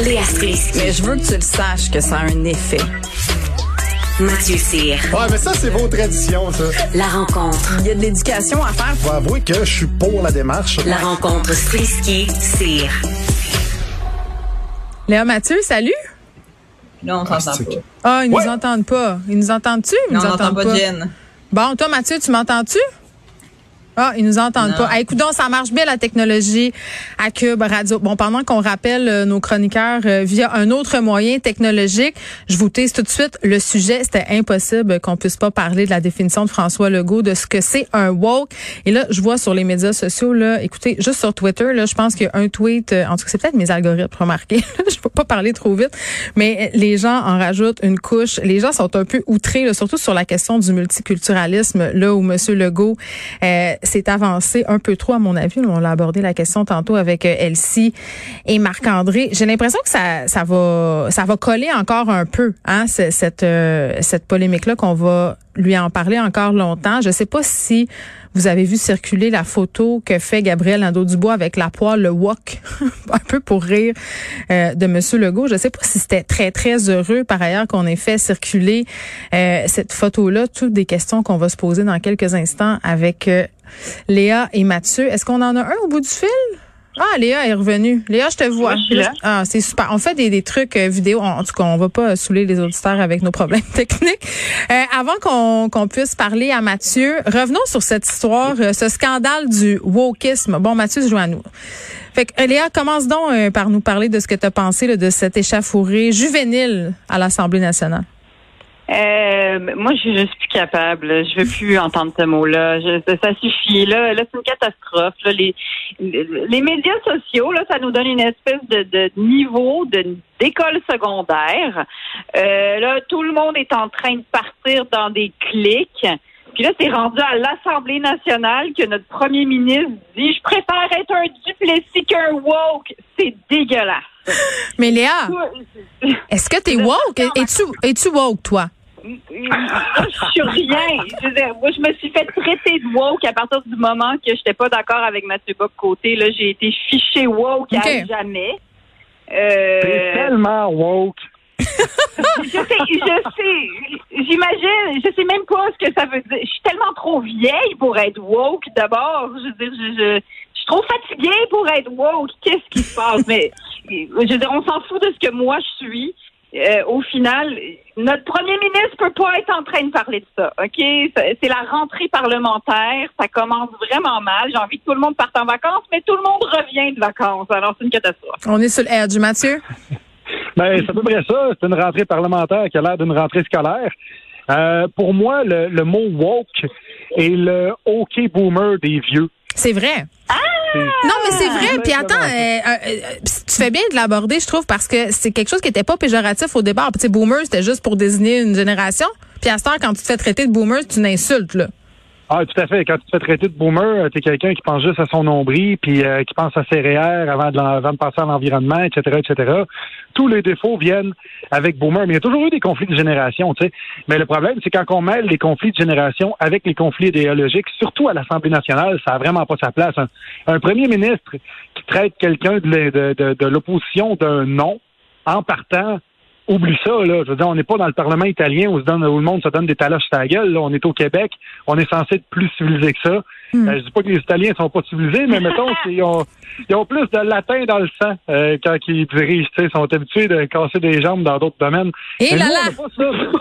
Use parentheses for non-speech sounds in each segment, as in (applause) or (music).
Léa Strisky. Mais je veux que tu le saches que ça a un effet. Mathieu Cyr. Ouais, mais ça, c'est vos traditions, ça. La rencontre. Il y a de l'éducation à faire. Faut avouer que je suis pour la démarche. La rencontre Strisky-Cyr. Léa Mathieu, salut. Là, on s'entend pas. Ah, ils Ouais. nous entendent pas. Ils nous entendent-tu? Ils Non, nous on n'entend entendent pas Jen. Bon, toi, Mathieu, tu m'entends-tu? Ah, ils nous entendent Non. pas. Écoute donc, ça marche bien la technologie à Cube Radio. Bon, pendant qu'on rappelle euh, nos chroniqueurs euh, via un autre moyen technologique, je vous tease tout de suite le sujet. C'était impossible qu'on puisse pas parler de la définition de François Legault de ce que c'est un woke. Et là, je vois sur les médias sociaux, là, écoutez, juste sur Twitter, là, je pense qu'il y a un tweet, euh, en tout cas, c'est peut-être mes algorithmes, remarquez. (laughs) je peux pas parler trop vite, mais les gens en rajoutent une couche. Les gens sont un peu outrés, là, surtout sur la question du multiculturalisme, là où Monsieur Legault euh, s'est avancé un peu trop, à mon avis. On l'a abordé la question tantôt avec euh, Elsie et Marc-André. J'ai l'impression que ça, ça va, ça va coller encore un peu, hein, ce- cette, euh, cette polémique-là qu'on va lui en parler encore longtemps. Je sais pas si vous avez vu circuler la photo que fait Gabriel Nadeau-Dubois avec la poêle, le wok, (laughs) un peu pour rire euh, de Monsieur Legault. Je sais pas si c'était très, très heureux, par ailleurs, qu'on ait fait circuler euh, cette photo-là. Toutes des questions qu'on va se poser dans quelques instants avec euh, Léa et Mathieu. Est-ce qu'on en a un au bout du fil? Ah, Léa est revenue. Léa, je te vois. Ah, c'est super. On fait des, des trucs euh, vidéo. En, en tout cas, on va pas saouler les auditeurs avec nos problèmes (laughs) techniques. Euh, avant qu'on qu'on puisse parler à Mathieu, revenons sur cette histoire, euh, ce scandale du wokisme. Bon, Mathieu se joint à nous. Fait que, Léa, commence donc euh, par nous parler de ce que tu as pensé là, de cet échafouré juvénile à l'Assemblée nationale. Euh, moi, je, suis plus capable. Je veux plus (laughs) entendre ce mot-là. Ça, ça suffit. Là, là c'est une catastrophe. Là. Les, les médias sociaux, là, ça nous donne une espèce de, de niveau de d'école secondaire. Euh, là, tout le monde est en train de partir dans des clics. Puis là, c'est rendu à l'Assemblée nationale que notre premier ministre dit Je préfère être un duplessis qu'un woke. C'est dégueulasse. (laughs) Mais Léa, (laughs) est-ce que t'es woke? Es-tu woke, toi? Moi, je suis rien. Je veux dire, moi, je me suis fait traiter de woke à partir du moment que j'étais pas d'accord avec Mathieu Bock côté. Là, j'ai été fiché woke Ok. à jamais. Euh, T'es tellement woke. Je sais, je sais, j'imagine, je sais même pas ce que ça veut dire. Je suis tellement trop vieille pour être woke. D'abord, je veux dire, je, suis trop fatiguée pour être woke. Qu'est-ce qui se passe? Mais je veux dire, on s'en fout de ce que moi je suis. Euh, au final, notre premier ministre peut pas être en train de parler de ça, ok? C'est la rentrée parlementaire, ça commence vraiment mal. J'ai envie que tout le monde parte en vacances, mais tout le monde revient de vacances. Alors c'est une catastrophe. On est sur le du Mathieu. Ben, c'est à peu près ça. C'est une rentrée parlementaire qui a l'air d'une rentrée scolaire. Euh, pour moi, le, le mot woke est le OK boomer des vieux. C'est vrai. C'est- Non, mais c'est vrai. Puis attends, euh, euh, euh, tu fais bien de l'aborder, je trouve, parce que c'est quelque chose qui était pas péjoratif au départ. Puis, tu sais, boomer, c'était juste pour désigner une génération. Puis à cette heure, quand tu te fais traiter de boomer, c'est une insulte, là. Ah, tout à fait. Quand tu te fais traiter de boomer, tu es quelqu'un qui pense juste à son nombril, puis euh, qui pense à ses REER avant de, avant de passer à l'environnement, etc., etc. Tous les défauts viennent avec boomer. Mais il y a toujours eu des conflits de génération, tu sais. Mais le problème, c'est quand on mêle les conflits de génération avec les conflits idéologiques, surtout à l'Assemblée nationale, ça a vraiment pas sa place. Un, un premier ministre qui traite quelqu'un de, de, de- de l'opposition d'un nom en partant Oublie ça, là. Je veux dire, on n'est pas dans le Parlement italien où, se donne, où le monde se donne des taloches sur la gueule. Là. On est au Québec. On est censé être plus civilisé que ça. Euh, je dis pas que les Italiens sont pas civilisés, mais mettons (laughs) qu'ils ont, ils ont plus de latin dans le sang euh, quand ils dirigent. Ils sont habitués de casser des jambes dans d'autres domaines. Et Mais là nous, là! on n'a pas ça.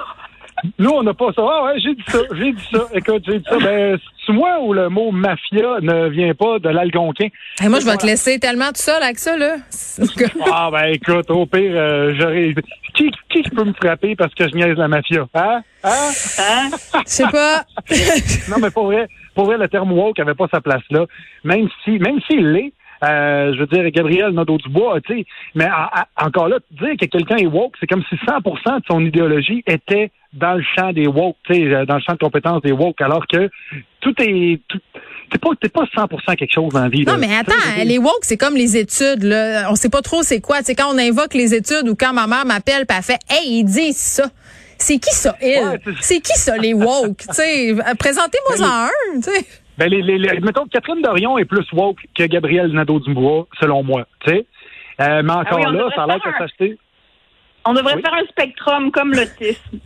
Nous, on n'a pas ça. Ah ouais, j'ai dit ça, j'ai dit ça. Écoute, j'ai dit ça. Ben, c'est moi où le mot mafia ne vient pas de l'algonquin? Hey, moi, je vais te laisser tellement tout seul avec ça, là. (laughs) Ah ben écoute, au pire, euh, j'aurais. Qui, qui peut me frapper parce que je niaise la mafia? Hein? Hein? Hein? Je sais pas. (laughs) Non, mais pour vrai, pour vrai, le terme woke avait pas sa place là. Même si, même s'il l'est, euh, je veux dire, Gabriel Nadeau-Dubois, tu sais, mais à- à- encore là, dire que quelqu'un est woke, c'est comme si 100% de son idéologie était dans le champ des woke, tu sais, euh, dans le champ de compétences des woke, alors que tout est, tout, t'es pas, t'es pas 100% quelque chose dans la vie. Non, là. mais attends, les woke, c'est comme les études, là. On sait pas trop c'est quoi. Tu sais, quand on invoque les études ou quand ma mère m'appelle pis elle fait, hey, ils disent ça. C'est qui ça, il? Ouais, c'est- c'est qui ça, les woke? tu sais, présentez-moi en un, tu sais. Ben, les, les, les- mettons que Catherine Dorion est plus woke que Gabriel Nadeau-Dubois, selon moi. Tu sais? Euh, mais encore Ah oui, on là, ça a l'air que s'acheter. On devrait Oui. faire un spectrum comme l'autisme.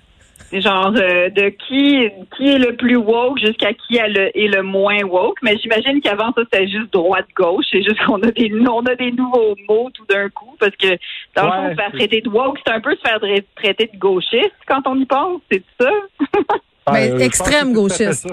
Genre euh, de qui qui est le plus woke jusqu'à qui est le, est le moins woke. Mais j'imagine qu'avant ça c'était juste droite gauche. C'est juste qu'on a des on a des nouveaux mots tout d'un coup parce que dans le fond Ouais, se faire traiter de woke c'est un peu se faire traiter de gauchiste quand on y pense. C'est ça? (laughs) Mais Euh, extrême gauchiste.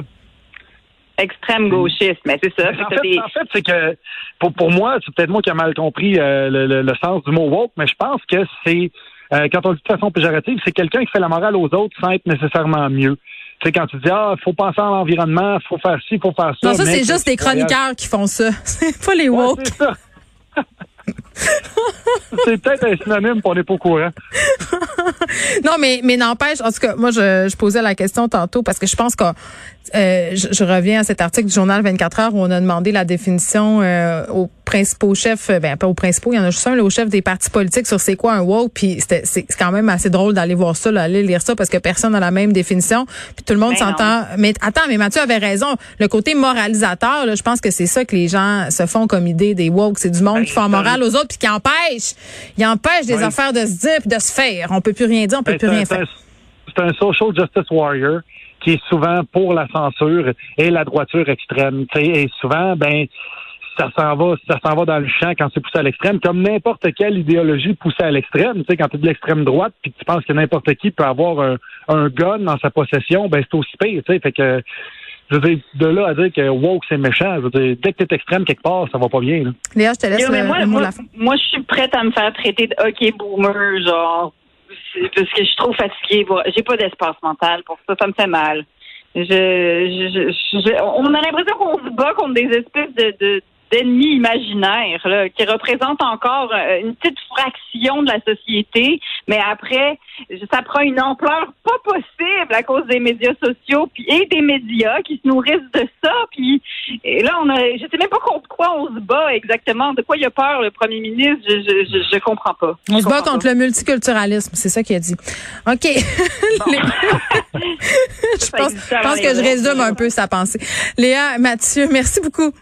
Extrême gauchiste. Mais c'est ça. En Fait que t'as fait, des- en fait, c'est que pour, pour moi, c'est peut-être moi qui ai mal compris euh, le, le- le sens du mot woke, mais je pense que c'est euh, quand on le dit de façon péjorative, c'est quelqu'un qui fait la morale aux autres sans être nécessairement mieux. Tu sais, quand tu dis ah, faut penser à l'environnement, faut faire ci, faut faire ça. Non, ça, c'est juste voyages- chroniqueurs qui font ça. (laughs) C'est pas les Ouais, woke. c'est ça. (laughs) c'est peut-être un synonyme, on n'est pas au courant. Non, mais, mais n'empêche, en tout cas, moi, je, je posais la question tantôt parce que je pense que euh, je, je reviens à cet article du journal 24 heures où on a demandé la définition euh, aux principaux chefs, euh, ben pas aux principaux, il y en a juste un, là, aux chefs des partis politiques sur c'est quoi un woke, puis c'était- c'est quand même assez drôle d'aller voir ça, là, aller lire ça parce que personne n'a la même définition, puis tout le monde Ben s'entend. Mais attends, mais Mathieu avait raison, le côté moralisateur, là, je pense que c'est ça que les gens se font comme idée des woke, c'est du monde Ben, qui font morale aux autres puis qui empêche, ils empêchent des affaires de se dire puis de se faire. On peut plus rien dire, on peut Ben, plus rien faire. C'est un, social justice warrior qui est souvent pour la censure et la droiture extrême. Tu sais, Et souvent, ben ça s'en va, ça s'en va dans le champ quand c'est poussé à l'extrême, comme n'importe quelle idéologie poussée à l'extrême. Tu sais, quand tu es de l'extrême droite, puis tu penses que n'importe qui peut avoir un, un gun dans sa possession, ben c'est aussi pire. Tu sais, fait que je veux dire, de là à dire que woke c'est méchant, je veux dire, dès que t'es extrême quelque part, ça va pas bien. Là. Léa, je te laisse Yo, mais le, moi, le mot moi, la fin. moi, je suis prête à me faire traiter de hockey boomer, genre, parce que je suis trop fatiguée. J'ai pas d'espace mental pour ça, ça me fait mal. Je- on a l'impression qu'on se bat contre des espèces de, de d'ennemis imaginaires là, qui représentent encore euh, une petite fraction de la société, mais après, ça prend une ampleur pas possible à cause des médias sociaux puis et des médias qui se nourrissent de ça. Puis et là, on a, je sais même pas contre quoi on se bat exactement. De quoi il a peur le premier ministre Je je, je, je comprends pas. On se bat contre le multiculturalisme, c'est ça qu'il a dit. OK. (laughs) (laughs) je pense, pense que je résume un peu sa pensée. Léa, Mathieu, merci beaucoup.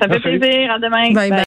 Ça me fait plaisir. À demain. Bye bye.